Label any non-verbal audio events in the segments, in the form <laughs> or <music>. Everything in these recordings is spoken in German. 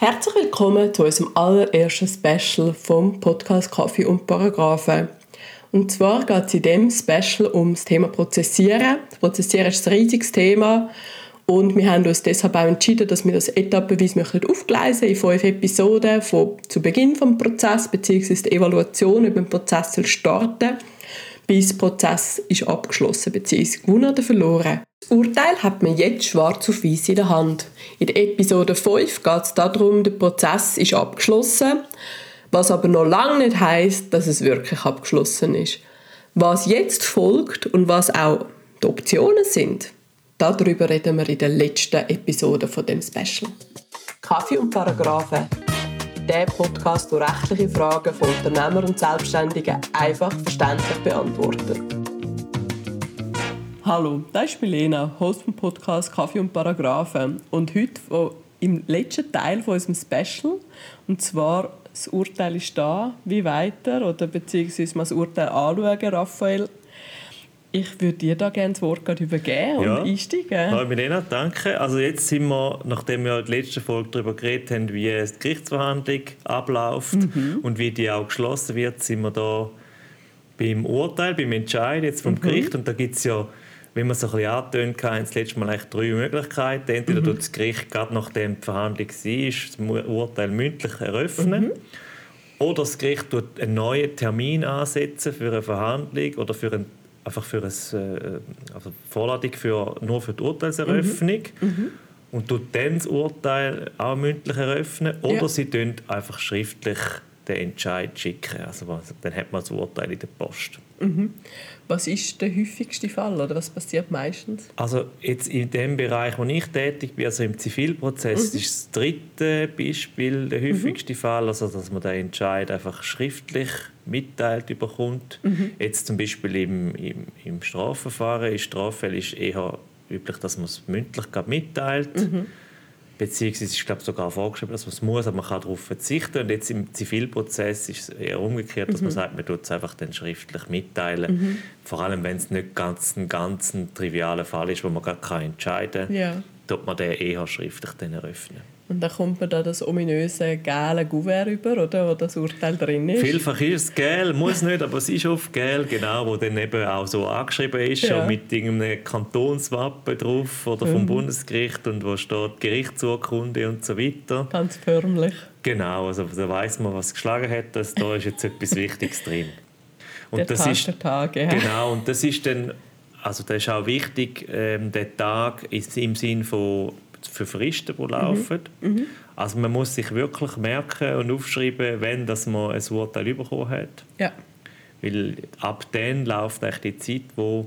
Herzlich willkommen zu unserem allerersten Special vom Podcast Kaffee und Paragraphen. Und zwar geht es in diesem Special um das Thema Prozessieren. Prozessieren ist ein riesiges Thema und wir haben uns deshalb auch entschieden, dass wir das etappenweise aufgleisen in fünf Episoden von zu Beginn des Prozesses bzw. die Evaluation über den Prozess starten bis der Prozess ist abgeschlossen bzw. gewonnen oder verloren. Das Urteil hat man jetzt schwarz auf weiß in der Hand. In der Episode 5 geht es darum, der Prozess ist abgeschlossen, was aber noch lange nicht heißt, dass es wirklich abgeschlossen ist. Was jetzt folgt und was auch die Optionen sind, darüber reden wir in der letzten Episode von dem Special. Kaffee und Paragraphen der Podcast, der rechtliche Fragen von Unternehmern und Selbstständigen einfach verständlich beantwortet. Hallo, das ist Milena, Host vom Podcast Kaffee und Paragraphen. Und heute im letzten Teil von unserem Special. Und zwar, das Urteil ist da, wie weiter, oder beziehungsweise mal das Urteil anschauen, Raphael. Ich würde dir da gerne das Wort übergeben ja. und einsteigen. Hallo Milena, danke. Also jetzt sind wir, nachdem wir in der letzten Folge darüber geredet haben, wie die Gerichtsverhandlung abläuft mhm. und wie die auch geschlossen wird, sind wir da beim Urteil, beim Entscheid jetzt vom mhm. Gericht. Und da gibt es ja, wie man es ein bisschen angetönt hat, das letzte Mal eigentlich drei Möglichkeiten. Entweder mhm. das Gericht, gerade nachdem die Verhandlung war, das Urteil mündlich eröffnen. Mhm. Oder das Gericht tut einen neuen Termin ansetzen für eine Verhandlung oder für einen einfach für eine äh, also Vorladung für, nur für die Urteilseröffnung mhm. Mhm. und tut dann das Urteil auch mündlich eröffnen oder ja. sie tun einfach schriftlich den Entscheid schicken. Also dann hat man das Urteil in der Post. Mhm. Was ist der häufigste Fall oder was passiert meistens? Also jetzt in dem Bereich, wo ich tätig bin, also im Zivilprozess, mhm. ist das dritte Beispiel der häufigste mhm. Fall, also dass man den Entscheid einfach schriftlich mitteilt bekommt. Mhm. Jetzt zum Beispiel im, im, im Strafverfahren, ist eher üblich, dass man es mündlich mitteilt. Beziehungsweise ist glaube sogar vorgeschrieben, dass man es muss, aber man kann darauf verzichten. Und jetzt im Zivilprozess ist es eher umgekehrt, dass mhm. man sagt, man tut es einfach dann schriftlich mitteilen. Mhm. Vor allem, wenn es nicht ganz ein ganz ein trivialer Fall ist, wo man gar keinen entscheiden kann, ja. tut man den eher schriftlich dann eröffnen. Und dann kommt man da das ominöse gelbe Kuvert über, oder, wo das Urteil drin ist. Vielfach ist es gel, muss nicht, aber es ist oft gel, genau, wo dann eben auch so angeschrieben ist, ja. mit irgendeinem Kantonswappen drauf oder vom mhm. Bundesgericht und wo steht Gerichtsurkunde und so weiter. Ganz förmlich. Genau, also da weiß man, was geschlagen hat, dass da ist jetzt etwas Wichtiges drin. Und der das Tag ist der Tag, ja. Genau, und das ist dann, also das ist auch wichtig, ähm, der Tag ist im Sinn von für Fristen, die laufen. Mhm. Mhm. Also man muss sich wirklich merken und aufschreiben, wenn dass man ein Urteil bekommen hat. Ja. Weil ab dann läuft eigentlich die Zeit, wo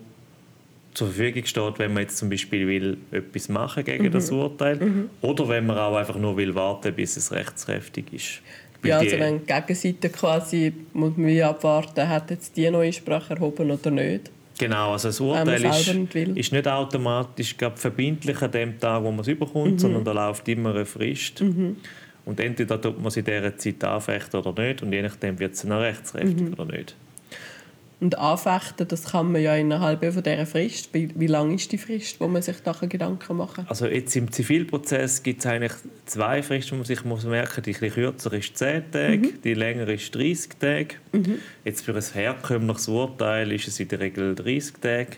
zur Verfügung steht, wenn man jetzt zum Beispiel will, etwas machen gegen mhm. das Urteil mhm. oder wenn man auch einfach nur will warten, bis es rechtskräftig ist. Ja, also wenn die Gegenseite quasi muss man abwarten, hat jetzt die neue Sprache erhoben oder nicht. Genau, also das Urteil ist, nicht ist nicht automatisch verbindlich an dem Tag, wo man es überkommt, mhm. sondern da läuft immer eine Frist. Mhm. Und entweder tut man es in dieser Zeit anfechten oder nicht und je nachdem wird es dann rechtskräftig mhm. oder nicht. Und anfechten, das kann man ja innerhalb von dieser Frist. Wie, wie lang ist die Frist, wo man sich da Gedanken machen kann? Also jetzt im Zivilprozess gibt es eigentlich zwei Fristen, die man sich muss merken muss. Die kürzer ist 10 Tage, mhm. die länger ist 30 Tage. Mhm. Jetzt für ein herkömmliches Urteil ist es in der Regel 30 Tage.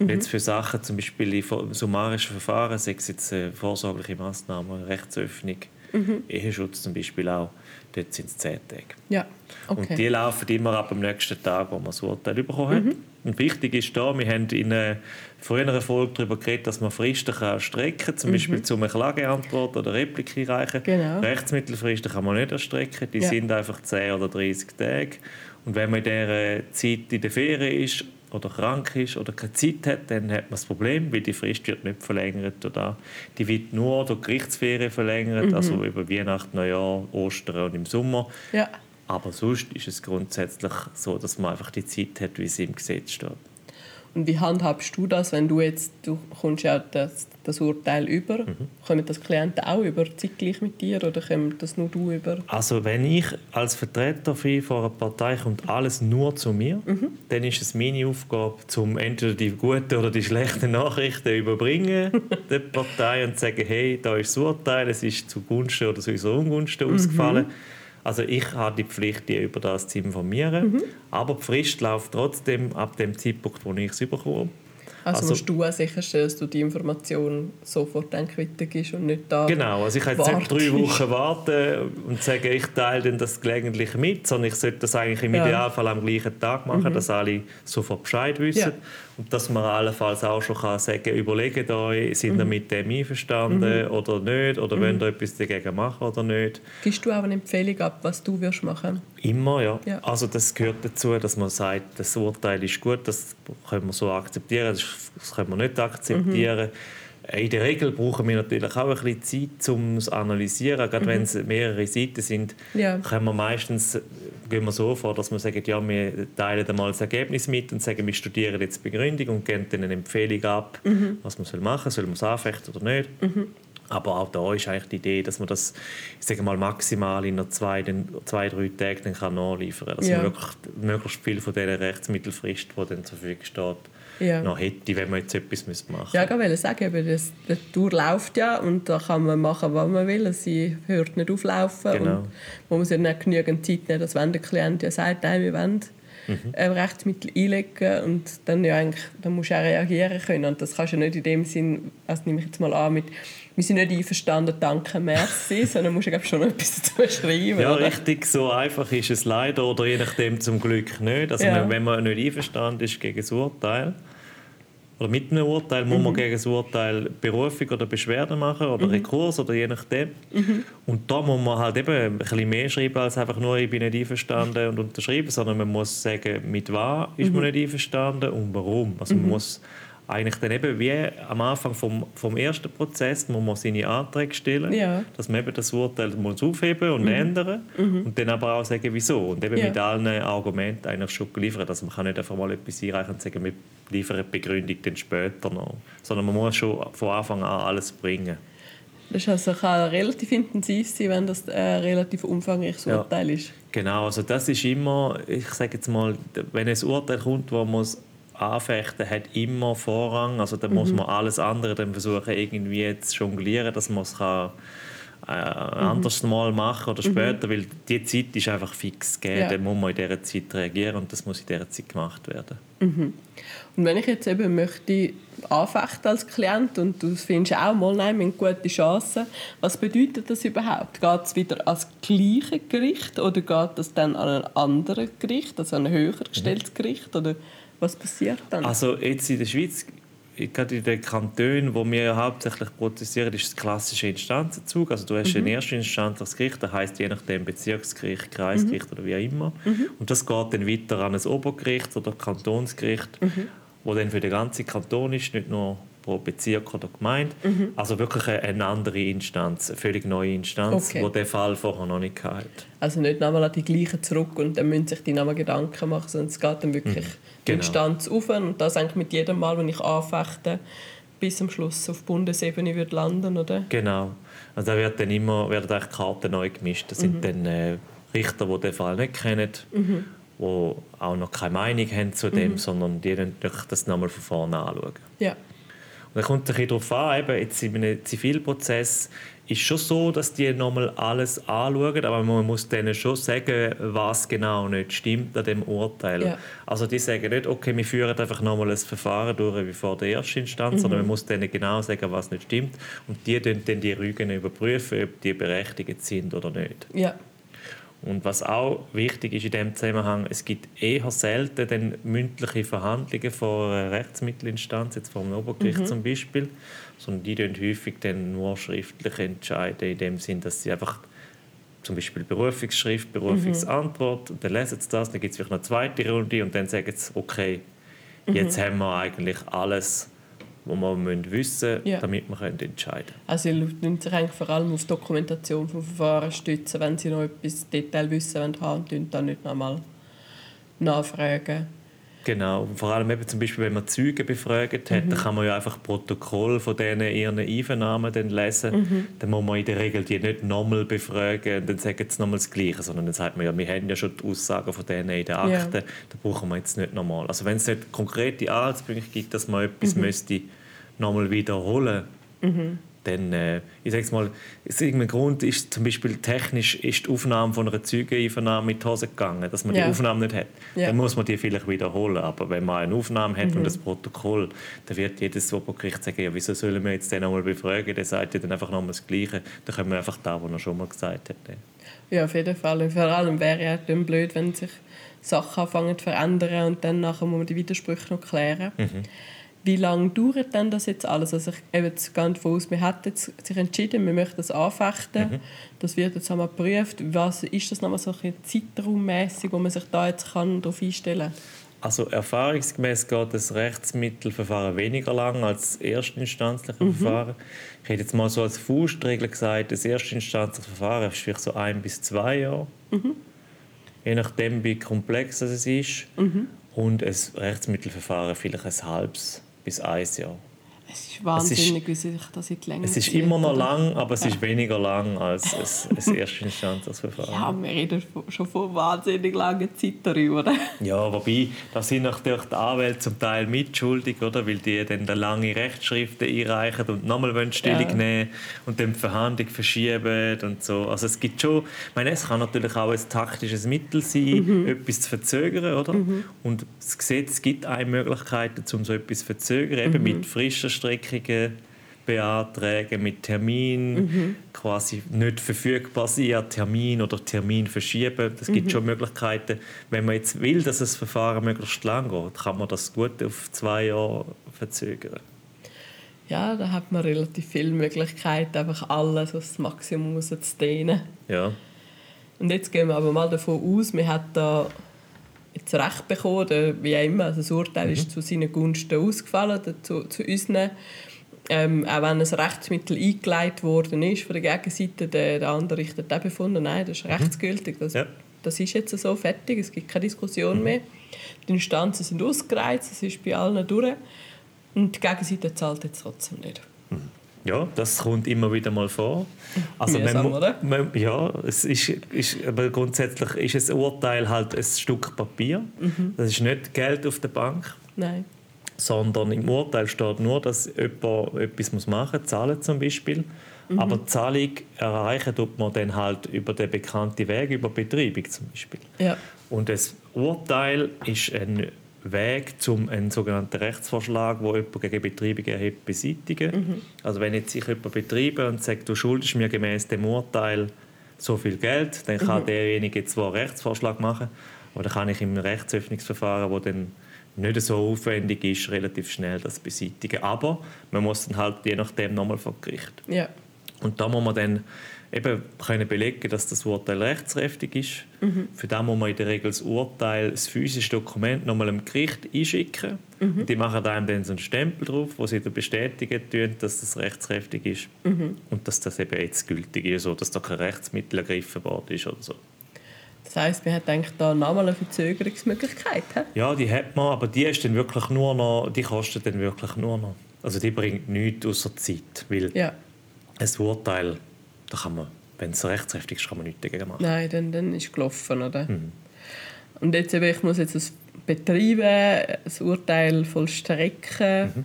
Und mhm. jetzt für Sachen, zum Beispiel in summarischen Verfahren, sei es jetzt eine vorsorgliche Massnahme, Rechtsöffnung, mhm. Eheschutz zum Beispiel auch, dort sind es 10 Tage. Ja. Okay. Und die laufen immer ab dem nächsten Tag, wo man das Urteil bekommen hat. Mhm. Und wichtig ist da, wir haben in einer früheren Folge darüber geredet, dass man Fristen kann strecken kann, zum mhm. Beispiel zu einer Klageantwort oder Replik einreichen. Genau. Rechtsmittelfristen kann man nicht erstrecken, die ja. sind einfach 10 oder 30 Tage. Und wenn man in dieser Zeit in der Ferien ist oder krank ist oder keine Zeit hat, dann hat man das Problem, weil die Frist wird nicht verlängert. Oder die wird nur durch Gerichtsferien verlängert, mhm. also über Weihnachten, Neujahr, Ostern und im Sommer. Ja. Aber sonst ist es grundsätzlich so, dass man einfach die Zeit hat, wie sie im Gesetz steht. Und wie handhabst du das, wenn du jetzt, du kommst ja das, das Urteil über, mhm. kommen das Klienten auch über zeitgleich mit dir oder kommt das nur du über? Also wenn ich als Vertreter von einer Partei kommt alles nur zu mir, mhm. dann ist es meine Aufgabe, zum entweder die guten oder die schlechten Nachrichten überbringen <laughs> der Partei und zu sagen, hey, da ist das Urteil, es ist zugunsten oder zu unserer Ungunsten mhm. ausgefallen. Also ich habe die Pflicht, die über das zu informieren. Mhm. Aber die Frist läuft trotzdem ab dem Zeitpunkt, wo ich es bekomme. Also, also musst du auch sicherstellen, dass du die Information sofort weitergibst und nicht da Genau, also ich kann jetzt nicht drei Wochen warten und sagen, ich teile das gelegentlich mit, sondern ich sollte das eigentlich im ja. Idealfall am gleichen Tag machen, mhm. dass alle sofort Bescheid wissen. Ja. Und dass man allenfalls auch schon kann sagen überlegt euch, sind ihr mhm. mit dem einverstanden mhm. oder nicht, oder mhm. wollt ihr etwas dagegen machen oder nicht. Gibst du auch eine Empfehlung ab, was du wirst machen Immer, ja. ja. Also das gehört dazu, dass man sagt, das Urteil ist gut, das können wir so akzeptieren, das, können wir nicht akzeptieren. Mhm in der Regel brauchen wir natürlich auch ein bisschen Zeit, um es zu analysieren. Gerade mhm. wenn es mehrere Seiten sind, ja. können wir meistens gehen wir so vor, dass wir sagen, ja, wir teilen einmal das Ergebnis mit und sagen, wir studieren jetzt die Begründung und geben dann eine Empfehlung ab, mhm. was man machen soll, soll man es anfechten oder nicht. Aber auch da ist eigentlich die Idee, dass man das ich sage mal, maximal in zwei, den, zwei drei Tagen dann kann nachliefern kann. Dass ja. man wirklich möglichst viel von dieser Rechtsmittelfrist, die dann zur Verfügung steht, ja. noch hätte, wenn man jetzt etwas machen müsste. Ja, ich wollte sagen, das, die Tour läuft ja und da kann man machen, was man will. Sie hört nicht auflaufen. Genau. Und man muss ja nicht genügend Zeit nehmen, dass wenn der Klient ja sagt, nein, wir wollen mhm. Rechtsmittel einlegen und dann, ja, eigentlich, dann musst du auch reagieren können. Und das kannst du nicht in dem Sinn, also nehme ich jetzt mal an, mit wir sind nicht einverstanden, danke, merci, <laughs> sondern musst du schon etwas dazu schreiben. Ja, oder? richtig, so einfach ist es leider oder je nachdem zum Glück nicht. Also ja. wenn man nicht einverstanden ist gegen das Urteil, oder mit einem Urteil muss mhm. man gegen das Urteil Berufung oder Beschwerde machen oder mhm. Rekurs oder je nachdem. Mhm. Und da muss man halt eben ein bisschen mehr schreiben als einfach nur «ich bin nicht einverstanden» und unterschreiben, sondern man muss sagen, mit was ist man mhm. nicht einverstanden und warum. Also man mhm. muss eigentlich dann eben wie am Anfang vom, vom ersten Prozess muss man seine Anträge stellen, ja. dass man eben das Urteil muss aufheben und mhm. ändern mhm. und dann aber auch sagen, wieso. Und eben ja. mit allen Argumenten eigentlich schon geliefert. Also man kann nicht einfach mal etwas einreichen und sagen, wir liefern die Begründung dann später noch. Sondern man muss schon von Anfang an alles bringen. Das also kann relativ intensiv sein, wenn das ein relativ umfangreiches Urteil ja. ist. Genau, also das ist immer, ich sage jetzt mal, wenn ein Urteil kommt, wo man Anfechten hat immer Vorrang. Also da mhm. muss man alles andere dann versuchen irgendwie zu jonglieren, dass man es kann, äh, mhm. anders mal machen oder mhm. später, mhm. weil die Zeit ist einfach fix gegeben. Ja. Dann muss man in dieser Zeit reagieren und das muss in dieser Zeit gemacht werden. Mhm. Und wenn ich jetzt eben möchte anfechten als Klient und du findest auch mal, nein, wir haben gute Chancen, was bedeutet das überhaupt? Geht es wieder als gleiche Gericht oder geht das dann an ein anderes Gericht, also ein höher gestelltes mhm. Gericht? Oder was passiert dann? Also jetzt in der Schweiz, gerade in den Kantonen, wo wir hauptsächlich prozessieren, ist das klassische Instanzenzug. Also du hast mhm. ein erstinstanzliches Gericht, das heißt je nachdem Bezirksgericht, Kreisgericht mhm. oder wie auch immer. Mhm. Und das geht dann weiter an ein Obergericht oder Kantonsgericht, mhm. wo dann für den ganzen Kanton ist, nicht nur pro Bezirk oder Gemeinde. Mhm. Also wirklich eine andere Instanz, eine völlig neue Instanz, okay. die der Fall vorher noch nicht hatte. Also nicht nochmal an die gleichen zurück und dann müssen sich die nochmal Gedanken machen, sondern es geht dann wirklich mhm. genau. die Instanz auf und das eigentlich mit jedem Mal, wenn ich anfechte, bis zum Schluss auf Bundesebene wird landen, oder? Genau. Also da wird dann immer werden die Karten neu gemischt. Das sind mhm. dann äh, Richter, die den Fall nicht kennen, mhm. die auch noch keine Meinung haben zu dem, mhm. sondern die das nochmal von vorne anschauen. Ja. Dann kommt es darauf an, eben jetzt in einem Zivilprozess ist schon so, dass die nochmal alles anschauen, aber man muss denen schon sagen, was genau nicht stimmt an dem Urteil. Ja. Also die sagen nicht, okay, wir führen einfach nochmal ein Verfahren durch wie vor der ersten Instanz, mhm. sondern man muss denen genau sagen, was nicht stimmt und die dann die Rügen überprüfen, ob die berechtigt sind oder nicht. Ja. Und was auch wichtig ist in diesem Zusammenhang, es gibt eher selten dann mündliche Verhandlungen vor einer Rechtsmittelinstanz, jetzt vor einem Obergericht mhm. zum Beispiel, sondern die dann häufig dann nur schriftlich entscheiden, in dem Sinn, dass sie einfach zum Beispiel Berufungsschrift, Berufungsantwort, mhm. dann lesen sie das, dann gibt es vielleicht noch eine zweite Runde und dann sagen sie, okay, jetzt mhm. haben wir eigentlich alles wo man müssen wissen müssen, ja. damit wir entscheiden können. Also ihr müsst sich eigentlich vor allem auf die Dokumentation von Verfahren stützen, wenn sie noch etwas Detail wissen wollen, und dann nicht nochmal nachfragen. Genau, vor allem eben zum Beispiel, wenn man Zeugen befragt hat, mhm. dann kann man ja einfach Protokoll von denen ihren Einvernahmen dann lesen. Mhm. Dann muss man in der Regel die nicht nochmal befragen und dann sagen sie nochmal das Gleiche, sondern dann sagt man ja, wir haben ja schon die Aussagen von denen in den Akten, ja. da brauchen wir jetzt nicht nochmal. Also wenn es nicht konkrete Anhaltspunkte gibt, dass man etwas mhm. müsste nochmal wiederholen müsste, mhm dann, äh, ich sage mal, aus irgendeinem Grund ist zum Beispiel technisch ist die Aufnahme von einer Zeugeneinvernahme mit Hose gegangen, dass man ja. die Aufnahme nicht hat. Ja. Dann muss man die vielleicht wiederholen. Aber wenn man eine Aufnahme hat mhm. und das Protokoll, dann wird jedes Obergericht sagen, ja, wieso sollen wir jetzt den nochmal befragen? Der sagt ja dann einfach nochmal das Gleiche. Dann können wir einfach da, was er schon mal gesagt hat. Ja, auf jeden Fall. vor allem wäre ja dann blöd, wenn sich Sachen anfangen zu verändern und dann nachher muss man die Widersprüche noch klären. Mhm. Wie lange dauert denn das jetzt alles? Also ich gehe jetzt davon aus, wir hat jetzt sich entschieden, wir möchten das anfechten. Mhm. Das wird jetzt einmal geprüft. Was ist das nochmal so ein zeitraummäßig, wo man sich da jetzt kann darauf einstellen kann? Also erfahrungsgemäß geht das Rechtsmittelverfahren weniger lang als das erstinstanzliche mhm. Verfahren. Ich hätte jetzt mal so als Faustregel gesagt, das erstinstanzliche Verfahren ist vielleicht so ein bis zwei Jahre. Mhm. Je nachdem, wie komplex es ist. Mhm. Und ein Rechtsmittelverfahren vielleicht ein halbes bis ein Jahr. Es ist wahnsinnig, wie sich das in die Länge Es ist zieht, immer noch oder? lang, aber es ja. ist weniger lang als ein, ein <laughs> Erstinstanzverfahren. Ja, wir reden schon von wahnsinnig langer Zeit darüber. Ja, wobei, da sind natürlich die Anwälte zum Teil mitschuldig, oder? weil die dann lange Rechtsschriften einreichen und nochmal Stellung ja. nehmen und dann die Verhandlung verschieben und so. Also es gibt schon, ich meine, es kann natürlich auch ein taktisches Mittel sein, mhm. etwas zu verzögern, oder? Mhm. Und das Gesetz gibt eine Möglichkeit, um so etwas zu verzögern, eben mhm. mit frischer Streckungen beantragen mit Termin, mhm. quasi nicht verfügbar sein Termin oder Termin verschieben. Es gibt mhm. schon Möglichkeiten. Wenn man jetzt will, dass das Verfahren möglichst lang geht, kann man das gut auf zwei Jahre verzögern. Ja, da hat man relativ viele Möglichkeiten, einfach alles auf das Maximum zu dehnen. Ja. Und jetzt gehen wir aber mal davon aus, wir hat da jetzt Recht bekommen, oder wie auch immer. Also das Urteil mhm. ist zu seinen Gunsten ausgefallen, zu, zu unseren. Ähm, auch wenn ein Rechtsmittel eingeleitet worden ist von der Gegenseite, der, der andere Richter hat befunden, nein, das ist mhm. rechtsgültig. Das, ja. das ist jetzt so fertig, es gibt keine Diskussion mhm. mehr. Die Instanzen sind ausgereizt, es ist bei allen durch. Und die Gegenseite zahlt jetzt trotzdem nicht. Ja, das kommt immer wieder mal vor. Also man, oder? Man, ja, es ist, ist, aber grundsätzlich ist ein Urteil halt ein Stück Papier. Mhm. Das ist nicht Geld auf der Bank. Nein. Sondern im Urteil steht nur, dass jemand etwas machen muss, zahlen zum Beispiel. Mhm. Aber die Zahlung erreichen tut man dann halt über den bekannten Weg, über Betreibung zum Beispiel. Ja. Und das Urteil ist ein Weg, um einen sogenannten Rechtsvorschlag, wo jemand gegen Betreibung erhebt, beseitigen. Mhm. Also wenn jetzt sich jemand betreibe und sagt, du schuldest mir gemäß dem Urteil so viel Geld, dann kann mhm. derjenige zwar einen Rechtsvorschlag machen, aber dann kann ich im Rechtsöffnungsverfahren, wo dann nicht so aufwendig ist, relativ schnell das beseitigen. Aber man muss dann halt je nachdem nochmal vor Gericht. Ja. Und da muss man dann eben können belegen, dass das Urteil rechtskräftig ist. Mhm. Für das muss man in der Regel das Urteil, das physische Dokument, nochmal dem Gericht einschicken. Mhm. Die machen einem dann so einen Stempel drauf, wo sie dann bestätigen, tun, dass das rechtskräftig ist mhm. und dass das eben jetzt gültig ist, oder dass da kein Rechtsmittel ergriffen worden ist oder so. Das heisst, man hat eigentlich da nochmal eine Verzögerungsmöglichkeit? He? Ja, die hat man, aber die ist dann wirklich nur noch, die kostet dann wirklich nur noch. Also die bringt nichts außer Zeit, weil ja. ein Urteil da kann man, wenn es rechtskräftig ist, kann man nichts dagegen machen. Nein, dann, dann ist es gelaufen, oder? Mhm. Und jetzt eben, ich muss jetzt das betreiben, das Urteil vollstrecken. Mhm.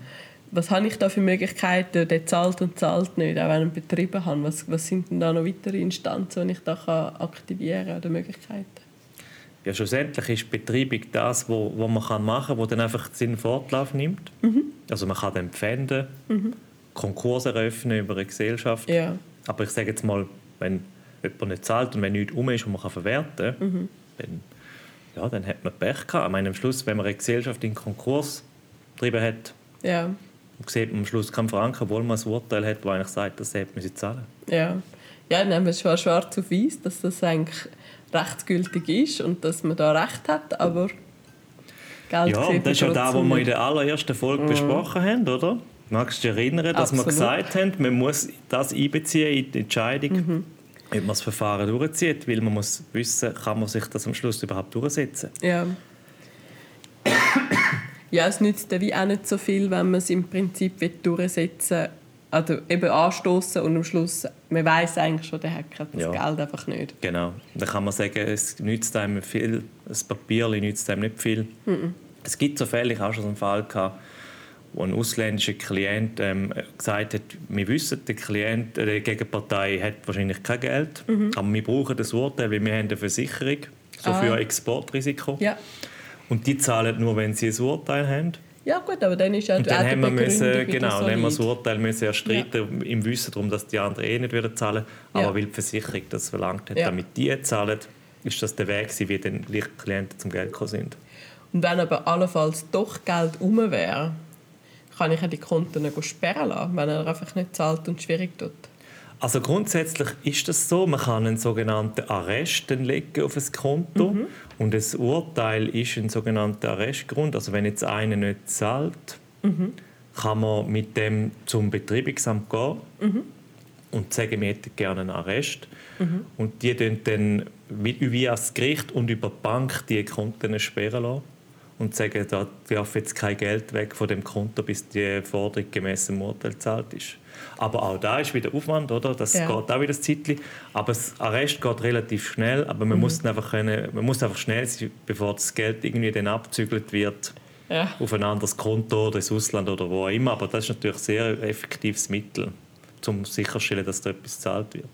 Was habe ich da für Möglichkeiten? Der zahlt und zahlt nicht, auch wenn ich betrieben habe. Was, was sind denn da noch weitere Instanzen, die ich da kann aktivieren kann oder Möglichkeiten? Ja, schlussendlich ist Betreibung das, was wo, wo man machen kann, wo dann einfach den Fortlauf nimmt. Mhm. Also man kann dann pfänden, mhm. Konkurs eröffnen über eine Gesellschaft. Ja. Aber ich sage jetzt mal, wenn jemand nicht zahlt und wenn nichts um ist und man kann verwerten kann, mhm. dann, ja, dann hat man Pech gehabt. Ich meine, am Schluss, wenn man eine Gesellschaft in Konkurs getrieben hat, ja. sieht man am Schluss keinen Franken, obwohl man ein Urteil hat, das eigentlich sagt, dass sie müssen zahlen Ja, ja dann haben wir schon schwarz auf weiß, dass das eigentlich rechtsgültig ist und dass man da Recht hat, aber Geld Ja, das ist ja das, was wir in der allerersten Folge mhm. besprochen haben, oder? Magst du dich erinnern, dass Absolut. wir gesagt haben, man muss das einbeziehen in die Entscheidung, mhm. ob man das Verfahren durchzieht, weil man muss wissen, kann man sich das am Schluss überhaupt durchsetzen. Ja. Ja, es nützt wie auch nicht so viel, wenn man es im Prinzip durchsetzen will. Also eben anstoßen und am Schluss, man weiß eigentlich schon, der Hacker das ja. Geld einfach nicht. Genau. Dann kann man sagen, es nützt einem viel, das Papier nützt einem nicht viel. Mhm. Es gibt so Fälle, ich habe schon so einen Fall gehabt, wo ein ausländischer Klient ähm, gesagt hat, wir wissen, der Klient, äh, die Gegenpartei hat wahrscheinlich kein Geld, mhm. aber wir brauchen das Urteil, weil wir haben eine Versicherung, so ah. für Exportrisiko. Ja. Und die zahlen nur, wenn sie ein Urteil haben. Ja gut, aber dann ist ja und dann haben wir müssen, genau, dann haben wir das Urteil müssen erstreiten, ja. im Wissen darum, dass die anderen eh nicht wieder zahlen, aber ja. weil die Versicherung das verlangt hat, ja. damit die zahlen, ist das der Weg, wie dann Klienten zum Geld gekommen sind. Und wenn aber allenfalls doch Geld um wäre, kann ich ja die Konten sperren lassen, wenn er einfach nicht zahlt und schwierig tut. Also grundsätzlich ist das so, man kann einen sogenannten Arrest legen auf ein Konto mhm. und das Urteil ist ein sogenannter Arrestgrund. Also wenn jetzt einer nicht zahlt, mhm. kann man mit dem zum Betreibungsamt gehen mhm. und sagen, wir hätten gerne einen Arrest. Mhm. Und die dann via das Gericht und über die Bank die Konten sperren lassen und sagen, da darf jetzt kein Geld weg von dem Konto, bis die Forderung gemäß dem Urteil gezahlt ist. Aber auch da ist wieder Aufwand, oder? Das ja. geht auch wieder ein Zeitchen. Aber das Arrest geht relativ schnell, aber man, mhm. muss einfach können, man muss einfach schnell sein, bevor das Geld irgendwie dann abzügelt wird ja. auf ein anderes Konto oder ins Ausland oder wo auch immer. Aber das ist natürlich ein sehr effektives Mittel, um sicherzustellen, dass da etwas gezahlt wird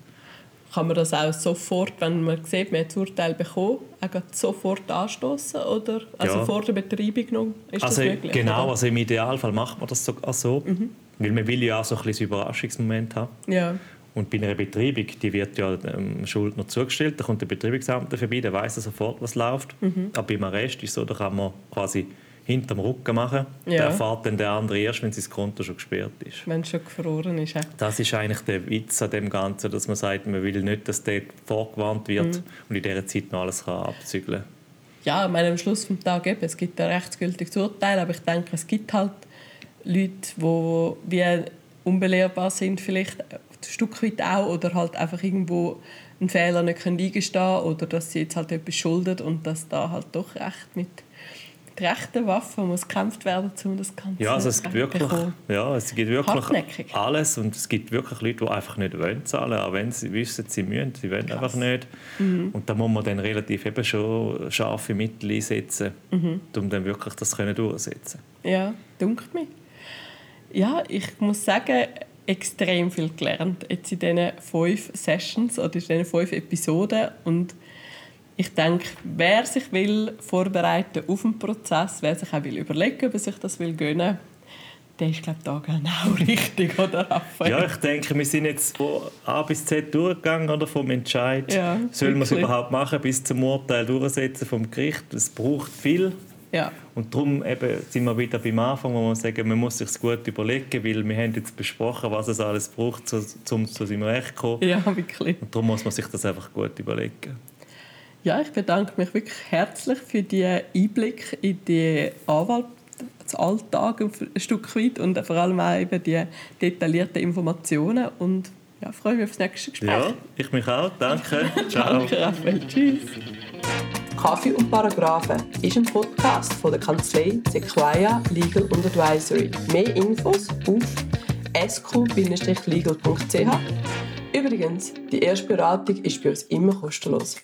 kann man das auch sofort, wenn man sieht, man hat das Urteil bekommen, auch sofort anstoßen oder also ja. vor der Betreibung noch? Ist also das möglich? Genau, oder? also im Idealfall macht man das sogar so, mhm. weil man will ja auch so ein bisschen Überraschungsmoment haben. Ja. Und bei einer Betreibung, die wird ja dem Schuldner zugestellt, da kommt der Betreibungsamt vorbei, der weiß sofort, was läuft. Mhm. Aber beim Arrest ist so, da kann man quasi hinterm Rücken machen. Ja. Der erfahrt dann der andere erst, wenn sein Konto schon gesperrt ist. Wenn es schon gefroren ist. Ja. Das ist eigentlich der Witz an dem Ganzen, dass man sagt, man will nicht, dass der vorgewarnt wird mhm. und in dieser Zeit noch alles kann abzügeln kann. Ja, ich meine, am Schluss des Tages es gibt ein rechtsgültiges Urteil, aber ich denke, es gibt halt Leute, die wie unbelehrbar sind, vielleicht ein Stück weit auch, oder halt einfach irgendwo einen Fehler nicht eingestehen können oder dass sie jetzt halt etwas schuldet und dass da halt doch recht mit die rechten Waffen muss gekämpft werden, um das Ganze ja, also es gibt wirklich, ja, es gibt wirklich alles und es gibt wirklich Leute, die einfach nicht wollen zahlen, auch wenn sie wissen, sie müssen, sie wollen Krass. einfach nicht. Mhm. Und da muss man dann relativ eben schon scharfe Mittel einsetzen, mhm. um dann wirklich das können durchzusetzen. Ja, dunkelt mich. Ja, ich muss sagen, extrem viel gelernt jetzt in diesen fünf Sessions oder in diesen fünf Episoden und ich denke, wer sich will vorbereiten auf den Prozess, wer sich auch will überlegen, ob er sich das will gönnen, der ist glaube da genau <laughs> richtig, oder Raphael? Ja, ich denke, wir sind jetzt von A bis Z durchgegangen oder vom Entscheid. Ja, Soll man es überhaupt machen, bis zum Urteil durchsetzen vom Gericht? Es braucht viel. Ja. Und darum eben sind wir wieder beim Anfang, wo man sagen, man muss sich gut überlegen, weil wir haben jetzt besprochen, was es alles braucht, um zu seinem Recht zu kommen. Ja, wirklich. Und darum muss man sich das einfach gut überlegen. Ja, ich bedanke mich wirklich herzlich für den Einblick in die Anwaltsalltag ein Stück weit und vor allem auch eben die detaillierten Informationen und ja, freue mich auf das nächste Gespräch. Ja, ich mich auch. Danke. <laughs> Ciao. Danke, Raphael. Tschüss. Kaffee und Paragraphen ist ein Podcast von der Kanzlei Sequoia Legal und Advisory. Mehr Infos auf sq-legal.ch. Übrigens, die erste Beratung ist bei uns immer kostenlos.